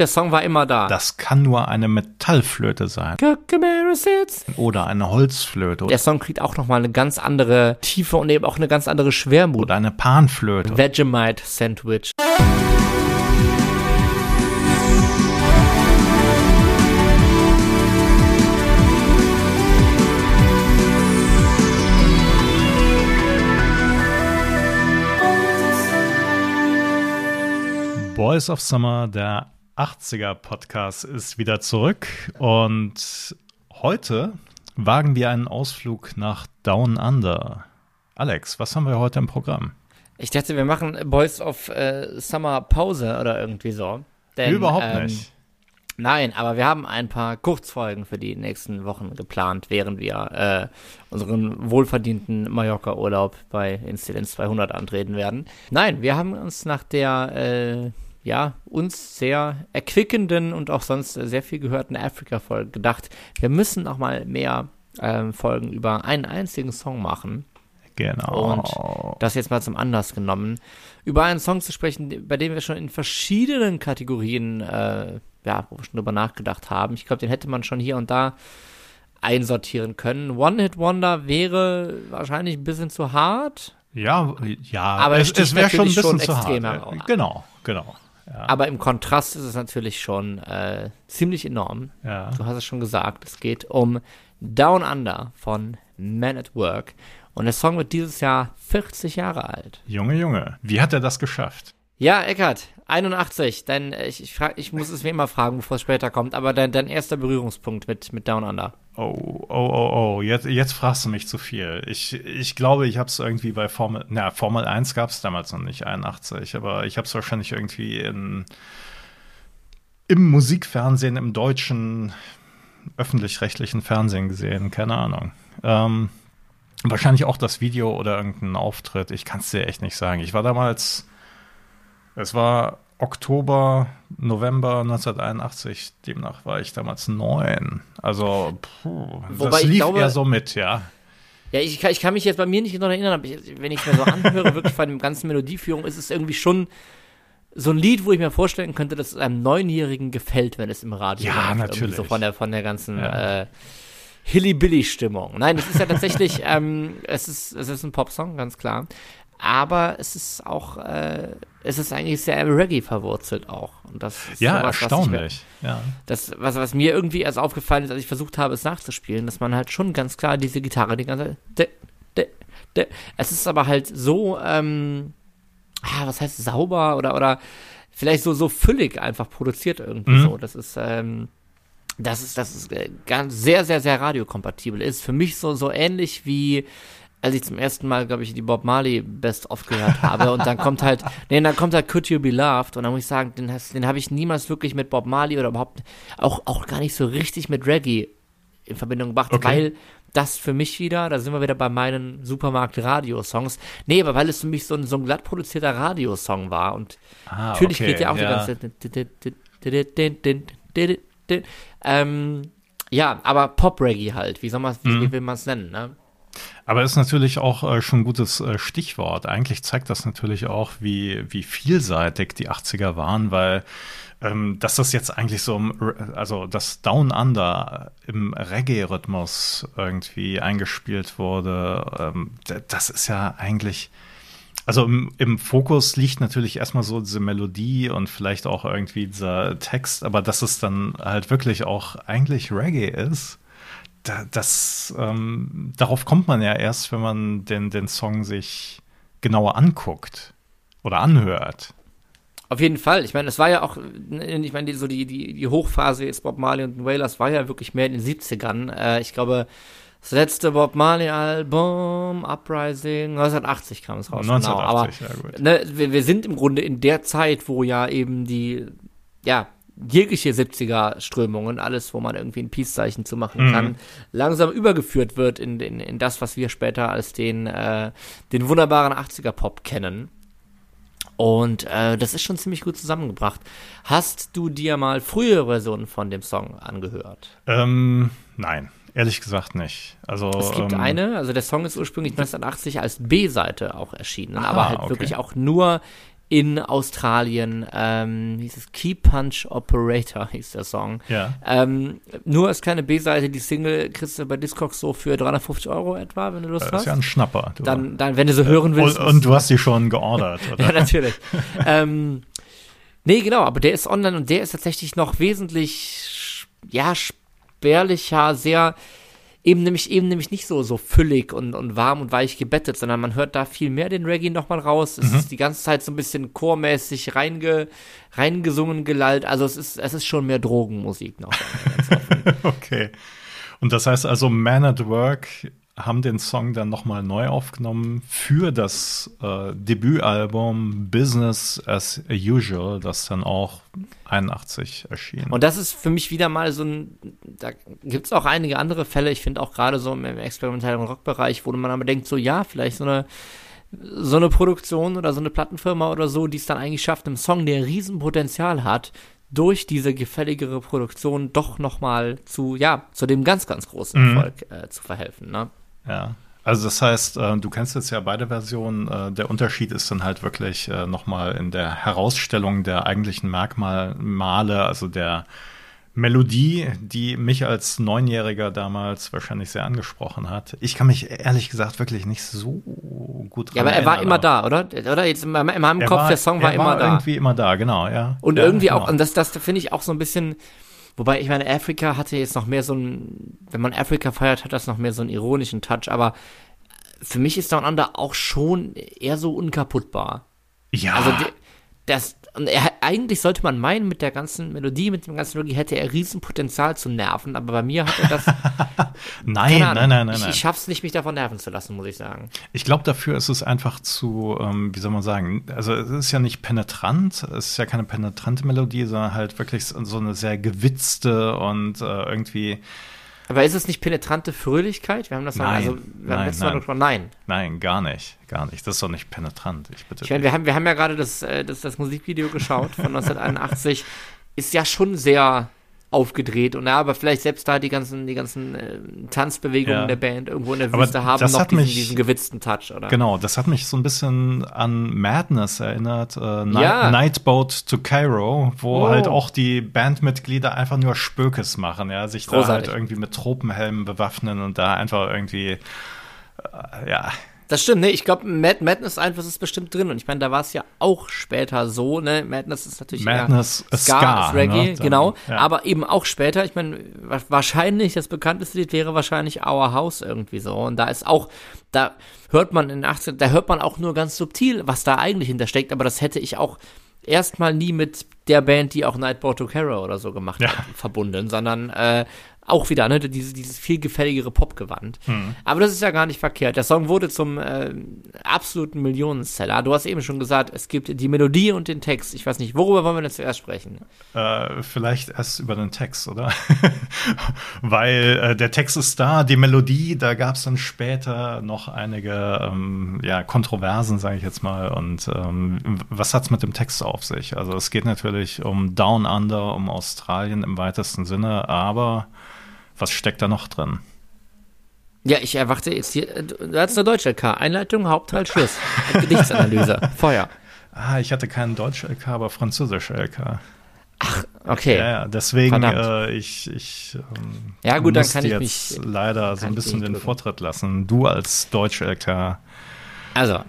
Der Song war immer da. Das kann nur eine Metallflöte sein. Oder eine Holzflöte. Der Song kriegt auch nochmal eine ganz andere Tiefe und eben auch eine ganz andere Schwermut. Oder eine Panflöte. Vegemite Sandwich. Boys of Summer, der 80er Podcast, ist wieder zurück und heute wagen wir einen Ausflug nach Down Under. Alex, was haben wir heute im Programm? Ich dachte, wir machen Boys of äh, Summer Pause oder irgendwie so. Denn, Überhaupt ähm, nicht. Nein, aber wir haben ein paar Kurzfolgen für die nächsten Wochen geplant, während wir äh, unseren wohlverdienten Mallorca-Urlaub bei Inzidenz 200 antreten werden. Nein, wir haben uns nach der äh, ja, uns sehr erquickenden und auch sonst sehr viel gehörten Afrika-Folge gedacht, wir müssen noch mal mehr ähm, Folgen über einen einzigen Song machen. Genau. Und das jetzt mal zum Anlass genommen, über einen Song zu sprechen, bei dem wir schon in verschiedenen Kategorien, äh, ja, wo wir schon drüber nachgedacht haben. Ich glaube, den hätte man schon hier und da einsortieren können. One Hit Wonder wäre wahrscheinlich ein bisschen zu hart. Ja, ja, aber es, es wäre schon ein bisschen schon zu hart. Heraus. Genau, Aber im Kontrast ist es natürlich schon äh, ziemlich enorm. Ja. Du hast es schon gesagt. Es geht um Down Under von Man at Work. Und der Song wird dieses Jahr 40 Jahre alt. Junge, Junge. Wie hat er das geschafft? Ja, Eckart, 81. Dein, ich, ich, frag, ich muss es mir immer fragen, bevor es später kommt, aber dein, dein erster Berührungspunkt mit, mit Down Under. Oh, oh, oh, oh, jetzt, jetzt fragst du mich zu viel. Ich, ich glaube, ich habe es irgendwie bei Formel, na, Formel 1 gab es damals noch nicht, 81, aber ich habe es wahrscheinlich irgendwie in, im Musikfernsehen, im deutschen öffentlich-rechtlichen Fernsehen gesehen, keine Ahnung. Ähm, wahrscheinlich auch das Video oder irgendein Auftritt, ich kann es dir echt nicht sagen. Ich war damals es war Oktober, November 1981, demnach war ich damals neun. Also, puh, das lief glaube, eher so mit, ja. Ja, ich, ich kann mich jetzt bei mir nicht noch erinnern, aber ich, wenn ich es mir so anhöre, wirklich von der ganzen Melodieführung, ist es irgendwie schon so ein Lied, wo ich mir vorstellen könnte, dass es einem Neunjährigen gefällt, wenn es im Radio Ja, läuft, natürlich. So von der, von der ganzen ja. äh, Hilly-Billy-Stimmung. Nein, es ist ja tatsächlich, ähm, es, ist, es ist ein Popsong, ganz klar aber es ist auch, äh, es ist eigentlich sehr Reggae verwurzelt auch. Und das ist ja, sowas, erstaunlich. Ich, ja. Das, was, was mir irgendwie erst aufgefallen ist, als ich versucht habe, es nachzuspielen, dass man halt schon ganz klar diese Gitarre die ganze de, de, de, Es ist aber halt so, ähm, ah, was heißt sauber oder, oder vielleicht so, so füllig einfach produziert irgendwie mhm. so. Das ist, ähm, das ist, das ist äh, ganz sehr, sehr, sehr radiokompatibel. Ist für mich so, so ähnlich wie als ich zum ersten Mal, glaube ich, die Bob Marley Best of gehört habe und dann kommt halt, nee, dann kommt halt Could You Be Loved und dann muss ich sagen, den, den habe ich niemals wirklich mit Bob Marley oder überhaupt auch, auch gar nicht so richtig mit Reggae in Verbindung gebracht, okay. weil das für mich wieder, da sind wir wieder bei meinen Supermarkt-Radio-Songs. Nee, aber weil es für mich so ein, so ein glatt produzierter Radiosong war und ah, natürlich okay, geht ja auch ja. die ganze ähm, ja, aber Pop-Reggae halt, wie soll man, wie, mhm. wie will man es nennen, ne? Aber ist natürlich auch äh, schon ein gutes äh, Stichwort. Eigentlich zeigt das natürlich auch, wie, wie vielseitig die 80er waren, weil ähm, dass das jetzt eigentlich so, also das Down Under im Reggae-Rhythmus irgendwie eingespielt wurde, ähm, das ist ja eigentlich, also im, im, Fokus liegt natürlich erstmal so diese Melodie und vielleicht auch irgendwie dieser Text, aber dass es dann halt wirklich auch eigentlich Reggae ist da, das, ähm, darauf kommt man ja erst, wenn man den, den Song sich genauer anguckt oder anhört. Auf jeden Fall. Ich meine, es war ja auch, ich meine, die, so die, die, die Hochphase jetzt Bob Marley und Wailers war ja wirklich mehr in den 70ern. Äh, ich glaube, das letzte Bob Marley-Album, Uprising, 1980 kam es raus. 1980, genau. Aber, ja. Ne, wir, wir sind im Grunde in der Zeit, wo ja eben die, ja, jegliche 70er-Strömungen, alles, wo man irgendwie ein Peace-Zeichen zu machen mhm. kann, langsam übergeführt wird in, in, in das, was wir später als den, äh, den wunderbaren 80er-Pop kennen. Und äh, das ist schon ziemlich gut zusammengebracht. Hast du dir mal frühere Versionen von dem Song angehört? Ähm, nein. Ehrlich gesagt nicht. Also, es gibt ähm, eine, also der Song ist ursprünglich 1980 als B-Seite auch erschienen, ah, aber halt okay. wirklich auch nur in Australien. Ähm, hieß es Key Punch Operator, hieß der Song. Ja. Ähm, nur als kleine B-Seite, die Single kriegst du bei Discogs so für 350 Euro etwa, wenn du Lust Das hast. ist ja ein Schnapper. Dann, dann, wenn du so hören willst. und, und du hast die schon geordert, oder? ja, natürlich. ähm, nee, genau, aber der ist online und der ist tatsächlich noch wesentlich, ja, spärlicher, sehr, eben nämlich, eben nämlich nicht so, so füllig und, und warm und weich gebettet, sondern man hört da viel mehr den Reggae nochmal raus. Es ist die ganze Zeit so ein bisschen chormäßig reinge, reingesungen, gelallt. Also es ist, es ist schon mehr Drogenmusik noch. Okay. Und das heißt also, Man at Work haben den Song dann nochmal neu aufgenommen für das äh, Debütalbum Business as Usual, das dann auch 81 erschien. Und das ist für mich wieder mal so ein, da gibt es auch einige andere Fälle, ich finde auch gerade so im experimentellen Rockbereich, wo man aber denkt, so ja, vielleicht so eine, so eine Produktion oder so eine Plattenfirma oder so, die es dann eigentlich schafft, einem Song, der Riesenpotenzial hat, durch diese gefälligere Produktion doch nochmal zu, ja, zu dem ganz, ganz großen Mhm. Erfolg äh, zu verhelfen. Ne? Ja. Also das heißt, äh, du kennst jetzt ja beide Versionen. Äh, der Unterschied ist dann halt wirklich äh, nochmal in der Herausstellung der eigentlichen Merkmale, also der Melodie, die mich als Neunjähriger damals wahrscheinlich sehr angesprochen hat. Ich kann mich ehrlich gesagt wirklich nicht so gut Ja, aber er war erinnern, immer da, oder? Oder jetzt in meinem, in meinem Er Kopf, der Song war er immer da. irgendwie immer da, genau, ja. Und ja, irgendwie genau. auch, und das, das finde ich auch so ein bisschen, wobei ich meine, Afrika hatte jetzt noch mehr so ein, wenn man Afrika feiert, hat das noch mehr so einen ironischen Touch, aber für mich ist Down Under auch schon eher so unkaputtbar. ja, Also das, und er, eigentlich sollte man meinen, mit der ganzen Melodie, mit dem ganzen Melodie hätte er Riesenpotenzial zu nerven, aber bei mir hat er das, nein, Ahnung, nein, nein, nein, ich, nein. ich schaff's nicht, mich davon nerven zu lassen, muss ich sagen. Ich glaube, dafür ist es einfach zu, ähm, wie soll man sagen, also es ist ja nicht penetrant, es ist ja keine penetrante Melodie, sondern halt wirklich so so eine sehr gewitzte und äh, irgendwie, Aber ist es nicht penetrante Fröhlichkeit? Wir haben das mal, Nein, also, wir nein, letztes Mal nein. drüber- nein. nein, gar nicht, gar nicht. Das ist doch nicht penetrant, ich bitte. Ich meine, wir haben, wir haben ja gerade das, äh, das, das Musikvideo geschaut von 1981. Ist ja schon sehr aufgedreht und ja, aber vielleicht selbst da die ganzen, die ganzen äh, Tanzbewegungen Ja. der Band irgendwo in der Aber Wüste haben noch diesen, mich- diesen gewitzten Touch, oder? Genau, das hat mich so ein bisschen an Madness erinnert, äh, Ja. Nightboat to Cairo, wo Oh. halt auch die Bandmitglieder einfach nur Spökes machen, ja, sich da halt Großartig. irgendwie mit Tropenhelmen bewaffnen und da einfach irgendwie, äh, ja, Das stimmt, ne? Ich glaube, Mad Madness Einfluss ist bestimmt drin und ich meine, da war es ja auch später so, ne? Madness ist natürlich Madness eher Ska, ist Reggae, ne? Genau. ja. Aber eben auch später, ich meine, wa- wahrscheinlich, das bekannteste Lied wäre wahrscheinlich Our House irgendwie so. Und da ist auch, da hört man in den 18, da hört man auch nur ganz subtil, was da eigentlich hintersteckt, aber das hätte ich auch erstmal nie mit der Band, die auch Nightboat to Carol oder so gemacht Ja. hat, verbunden, sondern äh, auch wieder, ne, dieses, dieses viel gefälligere Popgewand. Hm. Aber das ist ja gar nicht verkehrt. Der Song wurde zum äh, absoluten Millionenseller. Du hast eben schon gesagt, es gibt die Melodie und den Text. Ich weiß nicht, worüber wollen wir denn zuerst sprechen? Äh, vielleicht erst über den Text, oder? Weil äh, der Text ist da, die Melodie, da gab es dann später noch einige ähm, ja, Kontroversen, sage ich jetzt mal. Und ähm, was hat's mit dem Text auf sich? Also es geht natürlich um Down Under, um Australien im weitesten Sinne, aber was steckt da noch drin? Ja, ich erwarte jetzt hier, äh, du hast eine deutsche LK. Einleitung, Hauptteil, Schluss. Gedichtsanalyse. Feuer. Ah, ich hatte keinen Deutsch-LK, aber Französisch-LK. Okay. Ja, ja, deswegen, äh, ich, ich ähm, Ja, gut, dann kann ich jetzt mich- leider so ein bisschen den. Vortritt lassen. Du als Deutsch-LK. Also,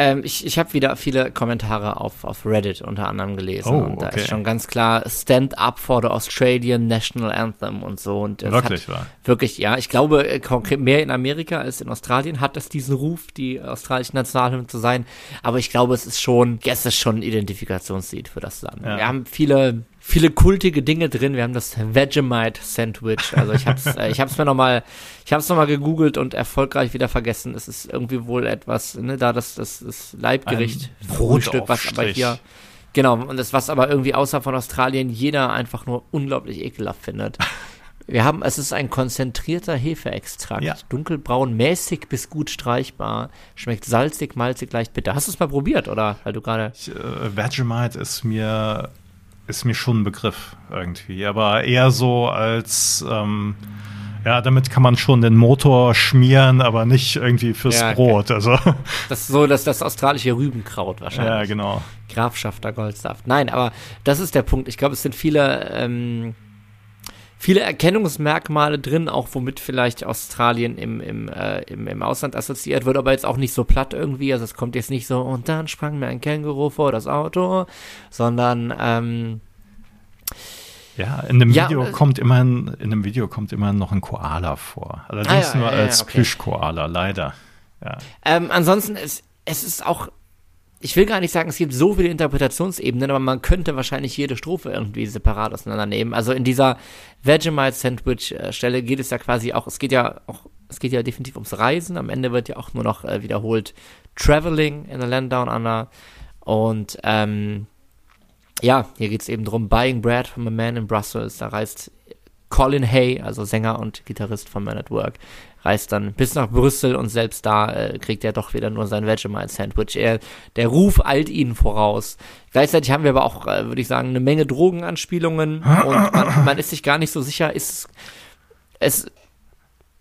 ähm, ich, ich habe wieder viele Kommentare auf, auf Reddit unter anderem gelesen. Oh, und da okay. ist schon ganz klar Stand up for the Australian National Anthem und so. Und Wirklich hat, wahr? Wirklich, ja. Ich glaube, äh, konkret mehr in Amerika als in Australien hat es diesen Ruf, die australische Nationalhymne zu sein. Aber ich glaube, es ist schon, es ist schon ein Identifikationslied für das Land. Ja. Wir haben viele, viele kultige Dinge drin. Wir haben das Vegemite Sandwich. Also ich hab's, äh, ich hab's mir nochmal, ich hab's nochmal gegoogelt und erfolgreich wieder vergessen. Es ist irgendwie wohl etwas, ne, da das, das, das Leibgericht, Ein Frühstück, was aber hier, genau, und das, was aber irgendwie außerhalb von Australien jeder einfach nur unglaublich ekelhaft findet. Wir haben, es ist ein konzentrierter Hefeextrakt. Ja. Dunkelbraun, mäßig bis gut streichbar. Schmeckt salzig, malzig, leicht bitter. Hast du es mal probiert, oder? Weil du gerade. Äh, Vegemite ist mir, ist mir schon ein Begriff irgendwie, aber eher so als, ähm, Ja, damit kann man schon den Motor schmieren, aber nicht irgendwie fürs ja, Brot. Also. Das ist so dass das australische Rübenkraut wahrscheinlich. Ja, genau. Grafschafter Goldsaft. Nein, aber das ist der Punkt. Ich glaube, es sind viele, ähm, viele Erkennungsmerkmale drin, auch womit vielleicht Australien im, im, äh, im, im Ausland assoziiert wird, aber jetzt auch nicht so platt irgendwie. Also es kommt jetzt nicht so, und dann sprang mir ein Känguru vor das Auto, sondern ähm, ja, in dem ja, Video äh, kommt immerhin, in dem Video kommt immerhin noch ein Koala vor. Allerdings ah, ja, nur ja, als okay. Plüschkoala, leider. Ja. Ähm, ansonsten, es, es ist auch, ich will gar nicht sagen, es gibt so viele Interpretationsebenen, aber man könnte wahrscheinlich jede Strophe irgendwie separat auseinandernehmen. Also in dieser Vegemite Sandwich Stelle geht es ja quasi auch, es geht ja auch, es geht ja definitiv ums Reisen. Am Ende wird ja auch nur noch äh, wiederholt Traveling in the Land Down Under. Und ähm, ja, hier geht es eben drum, Buying Bread from a Man in Brussels. Da reist Colin Hay, also Sänger und Gitarrist von Man at Work, reist dann bis nach Brüssel und selbst da äh, kriegt er doch wieder nur sein Vegemite-Sandwich. Er, der Ruf eilt ihnen voraus. Gleichzeitig haben wir aber auch, äh, würde ich sagen, eine Menge Drogenanspielungen und man, man, ist sich gar nicht so sicher, ist es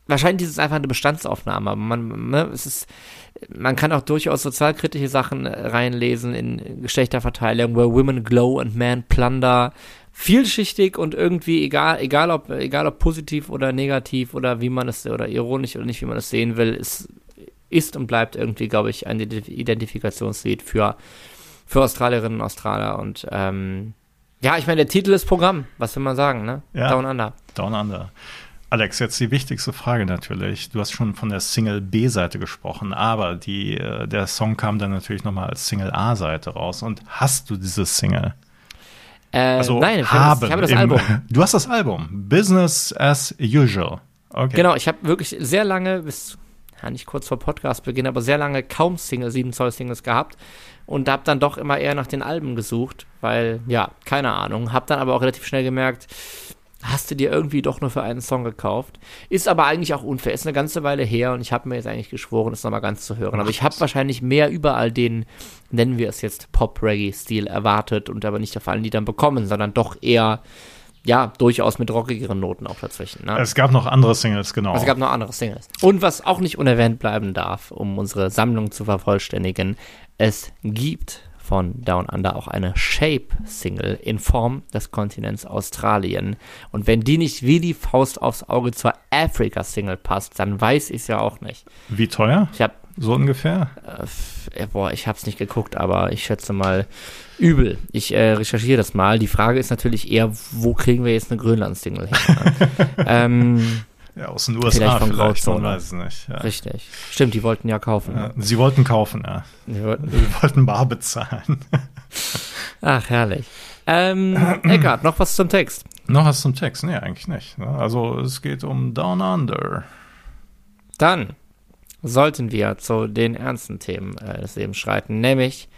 wahrscheinlich ist es einfach eine Bestandsaufnahme, aber man, ne, es ist, man kann auch durchaus sozialkritische Sachen äh, reinlesen in Geschlechterverteilung, where women glow and men plunder. Vielschichtig und irgendwie egal, egal ob, egal ob positiv oder negativ oder wie man es, oder ironisch oder nicht, wie man es sehen will, ist, ist und bleibt irgendwie, glaube ich, ein Identifikationslied für, für Australierinnen und Australier und, ähm, ja, ich meine, der Titel ist Programm, was will man sagen, ne? Ja, Down Under. Down Under. Alex, jetzt die wichtigste Frage natürlich. Du hast schon von der Single B-Seite gesprochen, aber die, äh, der Song kam dann natürlich nochmal als Single A-Seite raus. Und hast du diese Single? Äh, also nein, ich habe, das, ich habe das im, Album. Du hast das Album. Business as usual. Okay. Genau, ich habe wirklich sehr lange, bis ja, nicht kurz vor Podcastbeginn, aber sehr lange kaum Single, 7 Zoll Singles gehabt und habe dann doch immer eher nach den Alben gesucht, weil, ja, keine Ahnung. Habe dann aber auch relativ schnell gemerkt, hast du dir irgendwie doch nur für einen Song gekauft. Ist aber eigentlich auch unfair. Ist eine ganze Weile her und ich habe mir jetzt eigentlich geschworen, das nochmal ganz zu hören. Aber ich habe wahrscheinlich mehr überall den, nennen wir es jetzt Pop-Reggae-Stil erwartet und aber nicht auf allen Liedern bekommen, sondern doch eher, ja, durchaus mit rockigeren Noten auch dazwischen. Ne? Es gab noch andere Singles, genau. Es gab noch andere Singles. Und was auch nicht unerwähnt bleiben darf, um unsere Sammlung zu vervollständigen, es gibt von Down Under auch eine Shape-Single in Form des Kontinents Australien. Und wenn die nicht wie die Faust aufs Auge zur Africa-Single passt, dann weiß ich es ja auch nicht. Wie teuer? Ich habe so ungefähr? Äh, boah, ich habe es nicht geguckt, aber ich schätze mal übel. Ich äh, recherchiere das mal. Die Frage ist natürlich eher, wo kriegen wir jetzt eine Grönland-Single her? ähm, ja, aus den USA vielleicht, von vielleicht man weiß es nicht. Ja. Richtig. Stimmt, die wollten ja kaufen. Ja, sie wollten kaufen, ja. Sie wollten, sie wollten bar bezahlen. Ach, herrlich. Ähm, Eckart, noch was zum Text? Noch was zum Text? Nee, eigentlich nicht. Ne? Also es geht um Down Under. Dann sollten wir zu den ernsten Themen äh, des Lebens schreiten, nämlich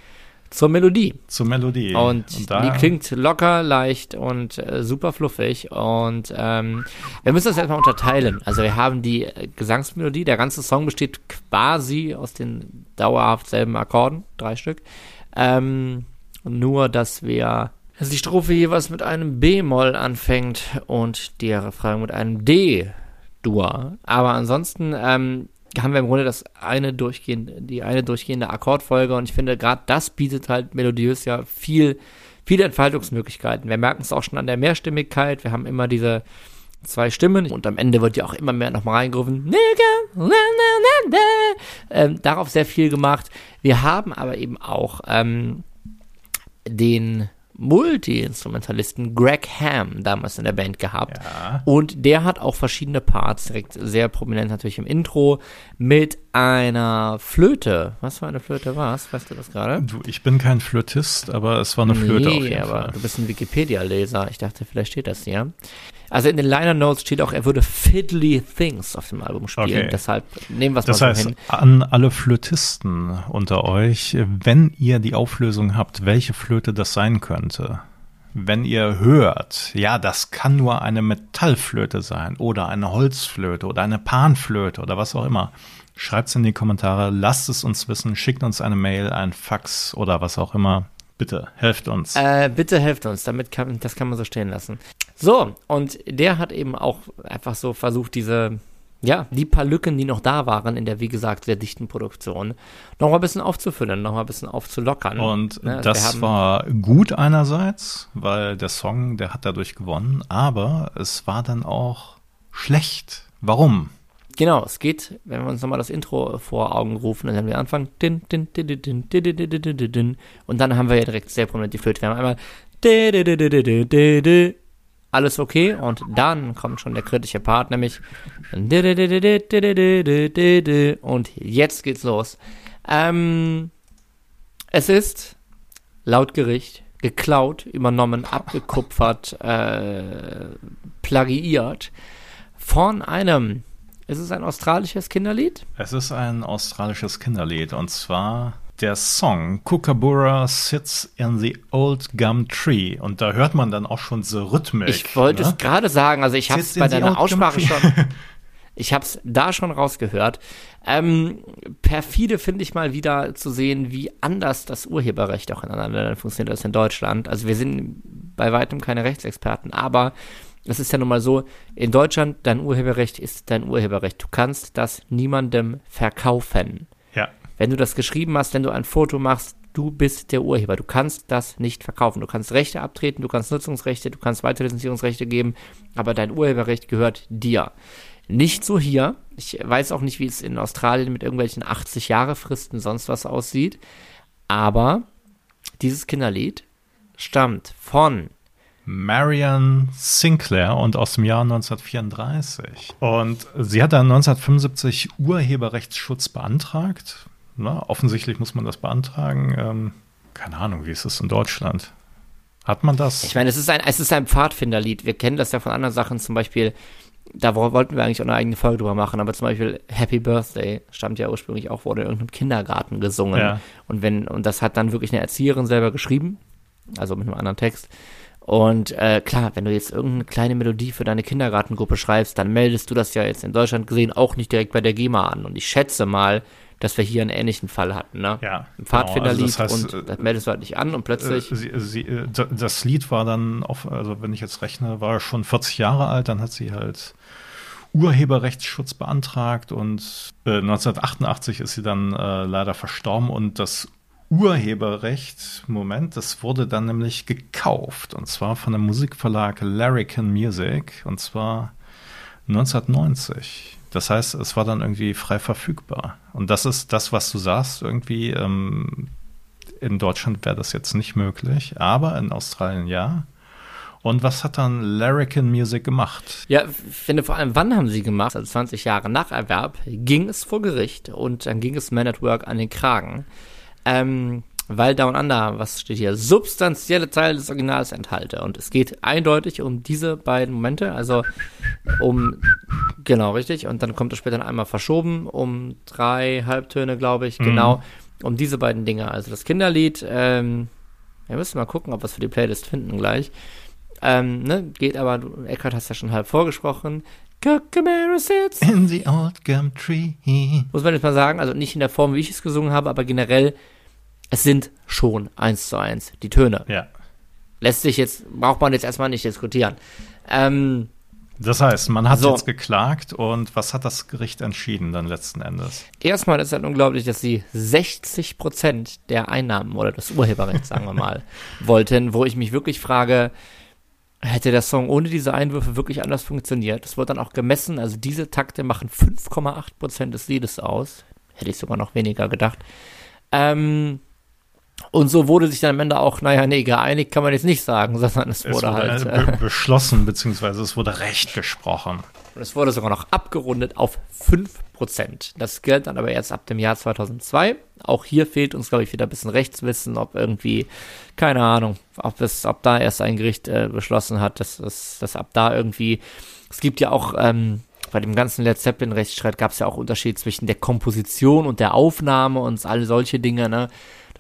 zur Melodie. Zur Melodie. Und, und die klingt locker, leicht und äh, super fluffig. Und ähm, wir müssen das erstmal unterteilen. Also wir haben die äh, Gesangsmelodie. Der ganze Song besteht quasi aus den dauerhaft selben Akkorden, drei Stück. Ähm, nur, dass wir dass die Strophe jeweils mit einem B-Moll anfängt und die Refrain mit einem D-Dur. Aber ansonsten ähm, haben wir im Grunde das eine durchgehende, die eine durchgehende Akkordfolge und ich finde, gerade das bietet halt melodiös ja viel, viele Entfaltungsmöglichkeiten. Wir merken es auch schon an der Mehrstimmigkeit. Wir haben immer diese zwei Stimmen und am Ende wird ja auch immer mehr nochmal reingerufen. Ähm, darauf sehr viel gemacht. Wir haben aber eben auch ähm, den Multi-Instrumentalisten Greg Ham damals in der Band gehabt. Ja. Und der hat auch verschiedene Parts, direkt sehr prominent natürlich im Intro, mit einer Flöte. Was für eine Flöte war es? Weißt du das gerade? Du, ich bin kein Flötist, aber es war eine Flöte nee, auf jeden aber Fall. du bist ein Wikipedia-Leser. Ich dachte, vielleicht steht das hier. Also in den Liner Notes steht auch, er würde Fiddly Things auf dem Album spielen. Okay. Deshalb nehmen wir es mal so heißt, hin. An alle Flötisten unter euch, wenn ihr die Auflösung habt, welche Flöte das sein könnte, wenn ihr hört, ja, das kann nur eine Metallflöte sein oder eine Holzflöte oder eine Panflöte oder was auch immer, schreibt es in die Kommentare, lasst es uns wissen, schickt uns eine Mail, ein Fax oder was auch immer. Bitte, helft uns. Äh, bitte helft uns, damit kann, das kann man so stehen lassen. So, und der hat eben auch einfach so versucht, diese, ja, die paar Lücken, die noch da waren in der, wie gesagt, sehr dichten Produktion, noch mal ein bisschen aufzufüllen, noch mal ein bisschen aufzulockern. Und ne? das war gut einerseits, weil der Song, der hat dadurch gewonnen, aber es war dann auch schlecht. Warum? Genau, es geht, wenn wir uns nochmal das Intro vor Augen rufen, dann haben wir Anfang und dann haben wir ja direkt sehr prominent die Flöte. Wir haben einmal alles okay und dann kommt schon der kritische Part, nämlich und jetzt geht's los. Ähm, es ist laut Gericht geklaut, übernommen, abgekupfert, äh, plagiiert von einem ist es ein australisches Kinderlied? Es ist ein australisches Kinderlied und zwar der Song Kookaburra Sits in the Old Gum Tree. Und da hört man dann auch schon so rhythmisch. Ich wollte ne? es gerade sagen, also ich habe es bei deiner Aussprache schon. Ich habe es da schon rausgehört. Ähm, perfide finde ich mal wieder zu sehen, wie anders das Urheberrecht auch in anderen Ländern funktioniert als in Deutschland. Also wir sind bei weitem keine Rechtsexperten, aber es ist ja nun mal so, in Deutschland, dein Urheberrecht ist dein Urheberrecht. Du kannst das niemandem verkaufen. Wenn du das geschrieben hast, wenn du ein Foto machst, du bist der Urheber. Du kannst das nicht verkaufen. Du kannst Rechte abtreten, du kannst Nutzungsrechte, du kannst Weiterlizenzierungsrechte geben, aber dein Urheberrecht gehört dir. Nicht so hier. Ich weiß auch nicht, wie es in Australien mit irgendwelchen 80 Jahre Fristen sonst was aussieht. Aber dieses Kinderlied stammt von Marian Sinclair und aus dem Jahr 1934. Und sie hat dann 1975 Urheberrechtsschutz beantragt na, offensichtlich muss man das beantragen. Ähm, keine Ahnung, wie ist es in Deutschland? Hat man das? Ich meine, es ist ein, es ist ein Pfadfinderlied. Wir kennen das ja von anderen Sachen, zum Beispiel, da wollten wir eigentlich auch eine eigene Folge drüber machen, aber zum Beispiel Happy Birthday stammt ja ursprünglich auch, wurde in irgendeinem Kindergarten gesungen. Ja. Und wenn, und das hat dann wirklich eine Erzieherin selber geschrieben, also mit einem anderen Text. Und äh, klar, wenn du jetzt irgendeine kleine Melodie für deine Kindergartengruppe schreibst, dann meldest du das ja jetzt in Deutschland gesehen auch nicht direkt bei der GEMA an. Und ich schätze mal, dass wir hier einen ähnlichen Fall hatten. Ne? Ja, Ein Pfadfinderlied genau, also das heißt, und das meldest du halt nicht an und plötzlich. Äh, sie, sie, äh, das Lied war dann, auf, also wenn ich jetzt rechne, war schon 40 Jahre alt, dann hat sie halt Urheberrechtsschutz beantragt und äh, 1988 ist sie dann äh, leider verstorben und das Urheberrecht, Moment, das wurde dann nämlich gekauft und zwar von dem Musikverlag Larrikin Music und zwar 1990. Das heißt, es war dann irgendwie frei verfügbar. Und das ist das, was du sagst, irgendwie. Ähm, in Deutschland wäre das jetzt nicht möglich, aber in Australien ja. Und was hat dann Larrikin Music gemacht? Ja, finde vor allem, wann haben sie gemacht? Also 20 Jahre nach Erwerb ging es vor Gericht und dann ging es Man at Work an den Kragen. Ähm, weil Down Under, was steht hier, substanzielle Teile des Originals enthalte. Und es geht eindeutig um diese beiden Momente, also um, genau, richtig. Und dann kommt es später einmal verschoben, um drei Halbtöne, glaube ich, mhm. genau, um diese beiden Dinge. Also das Kinderlied, ähm, wir müssen mal gucken, ob wir es für die Playlist finden gleich. Ähm, ne, geht aber, du, Eckhart hast ja schon halb vorgesprochen. Cookamara sits in the old gum tree. Muss man jetzt mal sagen, also nicht in der Form, wie ich es gesungen habe, aber generell es sind schon eins zu eins die Töne. Ja. Lässt sich jetzt, braucht man jetzt erstmal nicht diskutieren. Ähm, das heißt, man hat so. jetzt geklagt und was hat das Gericht entschieden dann letzten Endes? Erstmal ist es halt unglaublich, dass sie 60 Prozent der Einnahmen oder des Urheberrechts, sagen wir mal, wollten, wo ich mich wirklich frage, hätte der Song ohne diese Einwürfe wirklich anders funktioniert? Das wird dann auch gemessen, also diese Takte machen 5,8 Prozent des Liedes aus. Hätte ich sogar noch weniger gedacht. Ähm, und so wurde sich dann am Ende auch, naja, nee, geeinigt kann man jetzt nicht sagen, sondern es wurde, es wurde halt. Be beschlossen, beziehungsweise es wurde Recht gesprochen. Und es wurde sogar noch abgerundet auf 5%. Das gilt dann aber erst ab dem Jahr 2002. Auch hier fehlt uns, glaube ich, wieder ein bisschen Rechtswissen, ob irgendwie, keine Ahnung, ob, es, ob da erst ein Gericht äh, beschlossen hat, dass, dass, dass ab da irgendwie, es gibt ja auch, ähm, bei dem ganzen Led Zeppelin-Rechtsstreit gab es ja auch Unterschied zwischen der Komposition und der Aufnahme und all solche Dinge, ne?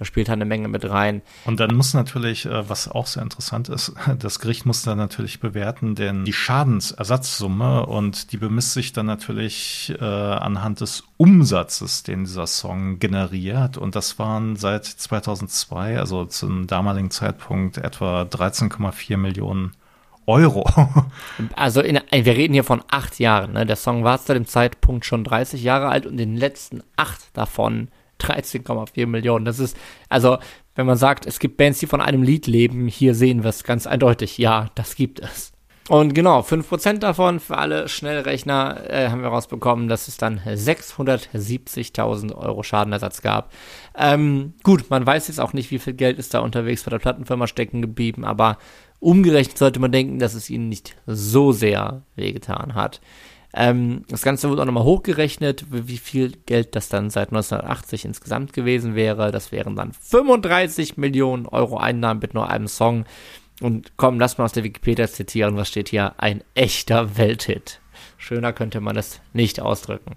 Da spielt halt eine Menge mit rein. Und dann muss natürlich, äh, was auch sehr interessant ist, das Gericht muss dann natürlich bewerten, denn die Schadensersatzsumme und die bemisst sich dann natürlich äh, anhand des Umsatzes, den dieser Song generiert. Und das waren seit 2002, also zum damaligen Zeitpunkt etwa 13,4 Millionen Euro. Also in, wir reden hier von acht Jahren. Ne? Der Song war zu dem Zeitpunkt schon 30 Jahre alt und in den letzten acht davon 13,4 Millionen. Das ist, also wenn man sagt, es gibt Bands, die von einem Lied leben, hier sehen wir es ganz eindeutig. Ja, das gibt es. Und genau, 5% davon für alle Schnellrechner äh, haben wir rausbekommen, dass es dann 670.000 Euro Schadenersatz gab. Ähm, gut, man weiß jetzt auch nicht, wie viel Geld ist da unterwegs bei der Plattenfirma stecken geblieben, aber umgerechnet sollte man denken, dass es ihnen nicht so sehr wehgetan hat. Ähm, das Ganze wurde auch nochmal hochgerechnet, wie viel Geld das dann seit 1980 insgesamt gewesen wäre. Das wären dann 35 Millionen Euro Einnahmen mit nur einem Song. Und komm, lass mal aus der Wikipedia zitieren, was steht hier? Ein echter Welthit. Schöner könnte man es nicht ausdrücken.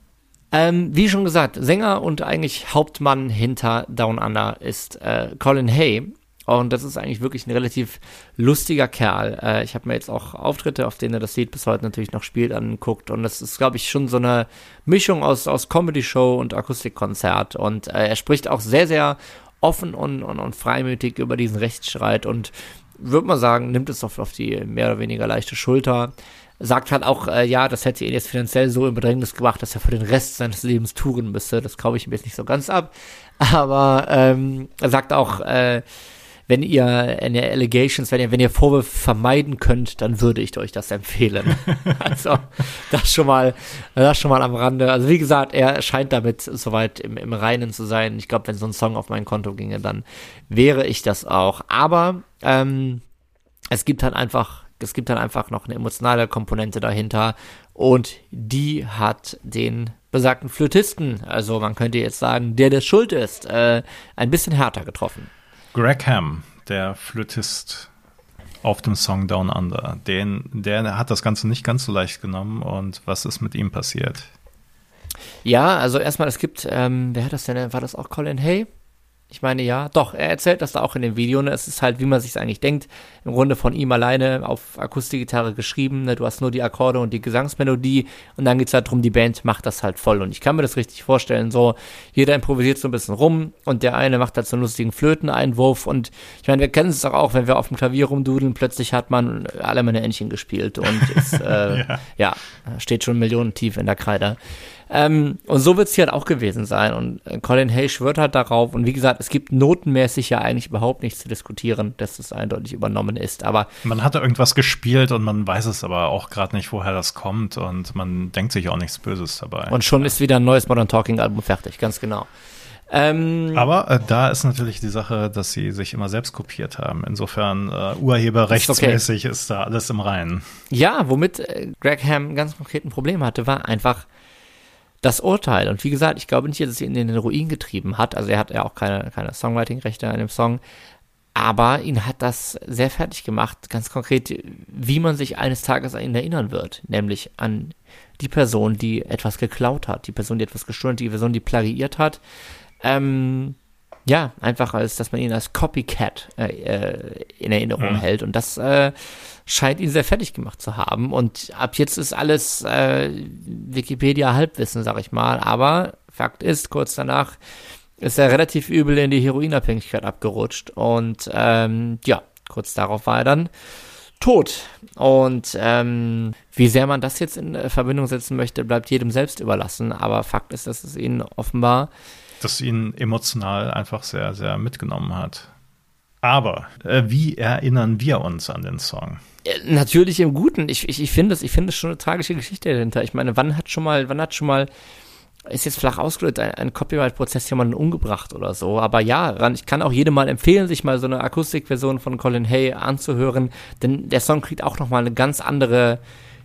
Ähm, wie schon gesagt, Sänger und eigentlich Hauptmann hinter Down Under ist äh, Colin Hay. Und das ist eigentlich wirklich ein relativ lustiger Kerl. Äh, ich habe mir jetzt auch Auftritte, auf denen er das Lied bis heute natürlich noch spielt, angeguckt. Und das ist, glaube ich, schon so eine Mischung aus, aus Comedy-Show und Akustikkonzert. Und äh, er spricht auch sehr, sehr offen und, und, und freimütig über diesen Rechtsstreit und würde man sagen, nimmt es auf, auf die mehr oder weniger leichte Schulter. Sagt halt auch, äh, ja, das hätte ihn jetzt finanziell so in Bedrängnis gebracht, dass er für den Rest seines Lebens touren müsste. Das kaufe ich ihm jetzt nicht so ganz ab. Aber ähm, er sagt auch, äh, wenn ihr eine Allegations, wenn ihr, wenn ihr Vorwürfe vermeiden könnt, dann würde ich euch das empfehlen. also, das schon mal, das schon mal am Rande. Also, wie gesagt, er scheint damit soweit im, im Reinen zu sein. Ich glaube, wenn so ein Song auf mein Konto ginge, dann wäre ich das auch. Aber, ähm, es gibt halt einfach, es gibt halt einfach noch eine emotionale Komponente dahinter und die hat den besagten Flötisten, also man könnte jetzt sagen, der der schuld ist, äh, ein bisschen härter getroffen. Greg Ham, der Flötist auf dem Song Down Under, den, der hat das Ganze nicht ganz so leicht genommen und was ist mit ihm passiert? Ja, also erstmal, es gibt, ähm, wer hat das denn, war das auch Colin Hay? Ich meine, ja, doch, er erzählt das da auch in dem Video. Ne? Es ist halt, wie man sich eigentlich denkt, im Grunde von ihm alleine auf Akustikgitarre geschrieben. Ne? Du hast nur die Akkorde und die Gesangsmelodie und dann geht's halt drum, die Band macht das halt voll. Und ich kann mir das richtig vorstellen, so, jeder improvisiert so ein bisschen rum und der eine macht halt so einen lustigen Flöteneinwurf und ich meine, wir kennen es doch auch, wenn wir auf dem Klavier rumdudeln, plötzlich hat man alle meine Entchen gespielt und ist, äh, ja. ja, steht schon Millionen tief in der Kreide. Ähm, und so wird es hier halt auch gewesen sein. Und äh, Colin Hay schwört halt darauf. Und wie gesagt, es gibt notenmäßig ja eigentlich überhaupt nichts zu diskutieren, dass es eindeutig übernommen ist. Aber man hat da irgendwas gespielt und man weiß es aber auch gerade nicht, woher das kommt. Und man denkt sich auch nichts Böses dabei. Und schon ja. ist wieder ein neues Modern Talking Album fertig, ganz genau. Ähm, Aber äh, da ist natürlich die Sache, dass sie sich immer selbst kopiert haben. Insofern äh, urheberrechtsmäßig ist, okay. ist, da alles im Reinen. Ja, womit äh, Greg Ham ganz konkret ein Problem hatte, war einfach das Urteil. Und wie gesagt, ich glaube nicht, dass es ihn in den Ruin getrieben hat. Also er hat ja auch keine, keine Songwriting-Rechte an dem Song. Aber ihn hat das sehr fertig gemacht, ganz konkret, wie man sich eines Tages an ihn erinnern wird. Nämlich an die Person, die etwas geklaut hat, die Person, die etwas gestohlen hat, die Person, die plagiiert hat. Ähm, ja, einfach als, dass man ihn als Copycat äh, äh in Erinnerung mhm. hält. Und das äh, scheint ihn sehr fertig gemacht zu haben. Und ab jetzt ist alles äh, Wikipedia Halbwissen, sag ich mal. Aber Fakt ist, kurz danach ist er relativ übel in die Heroinabhängigkeit abgerutscht. Und ähm, ja, kurz darauf war er dann tot. Und ähm, wie sehr man das jetzt in Verbindung setzen möchte, bleibt jedem selbst überlassen. Aber Fakt ist, dass es ihn offenbar das ihn emotional einfach sehr, sehr mitgenommen hat. Aber äh, wie erinnern wir uns an den Song? Natürlich im Guten. Ich, ich, ich finde es, ich finde es schon eine tragische Geschichte dahinter. Ich meine, wann hat schon mal, wann hat schon mal, ist jetzt flach ausgedrückt, ein, ein Copyright-Prozess jemanden umgebracht oder so. Aber ja, ich kann auch jedem mal empfehlen, sich mal so eine Akustikversion von Colin Hay anzuhören, denn der Song kriegt auch nochmal eine ganz andere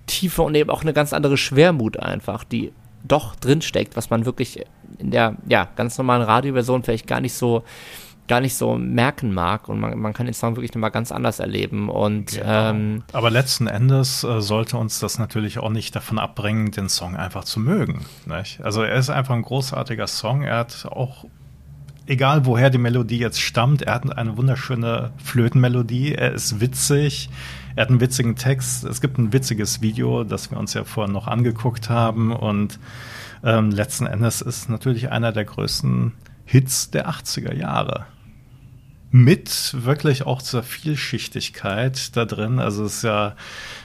Tiefe und eben auch eine ganz andere Schwermut einfach, die doch drinsteckt, was man wirklich in der ja, ganz normalen Radioversion vielleicht gar nicht so gar nicht so merken mag und man, man kann den Song wirklich nochmal ganz anders erleben und genau. ähm, aber letzten Endes äh, sollte uns das natürlich auch nicht davon abbringen, den Song einfach zu mögen. Nicht? Also er ist einfach ein großartiger Song. Er hat auch egal woher die Melodie jetzt stammt, er hat eine wunderschöne Flötenmelodie. Er ist witzig. Er hat einen witzigen Text. Es gibt ein witziges Video, das wir uns ja vorhin noch angeguckt haben und ähm, letzten Endes ist natürlich einer der größten Hits der 80er Jahre. Mit wirklich auch zur Vielschichtigkeit da drin. Also es ist ja,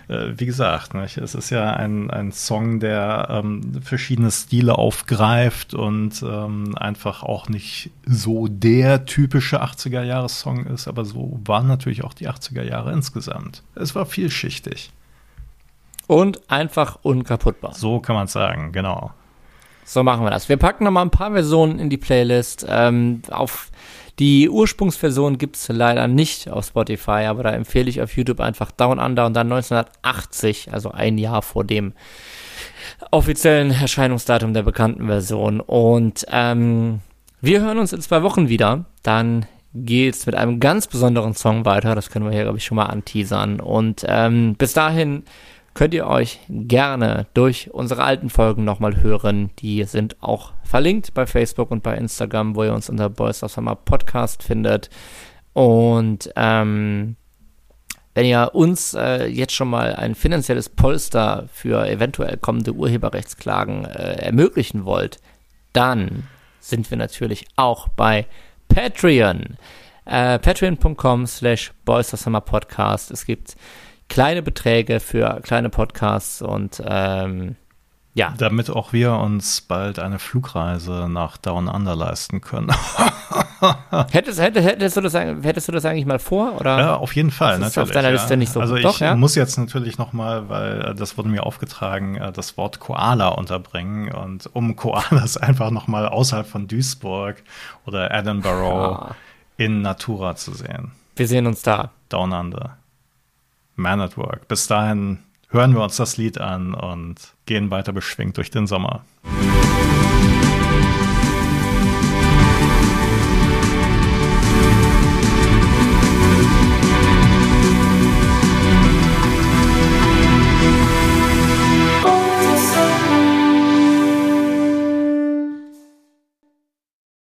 äh, wie gesagt, nicht? es ist ja ein, ein Song, der ähm, verschiedene Stile aufgreift und ähm, einfach auch nicht so der typische 80er-Jahres-Song ist, aber so waren natürlich auch die 80er Jahre insgesamt. Es war vielschichtig. Und einfach unkaputtbar. So kann man sagen, genau. So machen wir das. Wir packen nochmal ein paar Versionen in die Playlist. Ähm, auf die Ursprungsversion gibt es leider nicht auf Spotify, aber da empfehle ich auf YouTube einfach Down Under und dann 1980, also ein Jahr vor dem offiziellen Erscheinungsdatum der bekannten Version. Und ähm, wir hören uns in zwei Wochen wieder. Dann geht's mit einem ganz besonderen Song weiter. Das können wir hier, glaube ich, schon mal anteasern. Und ähm, bis dahin könnt ihr euch gerne durch unsere alten Folgen nochmal hören. Die sind auch verlinkt bei Facebook und bei Instagram, wo ihr uns unter Boys of Summer Podcast findet. Und ähm, wenn ihr uns äh, jetzt schon mal ein finanzielles Polster für eventuell kommende Urheberrechtsklagen äh, ermöglichen wollt, dann sind wir natürlich auch bei Patreon. Äh, Patreon.com slash Boys of Summer Podcast. Es gibt kleine Beträge für kleine Podcasts und ähm, ja. Damit auch wir uns bald eine Flugreise nach Down Under leisten können. hättest, hättest, hättest, du das, hättest du das eigentlich mal vor? Oder? Ja, auf jeden Fall. Das ist auf deiner Liste nicht so. Also Doch, ich ja? muss jetzt natürlich noch mal, weil äh, das wurde mir aufgetragen, äh, das Wort Koala unterbringen und um Koalas einfach noch mal außerhalb von Duisburg oder Edinburgh ja. in Natura zu sehen. Wir sehen uns da. Down Under. Man at Work. Bis dahin hören wir uns das Lied an und gehen weiter beschwingt durch den Sommer. Musik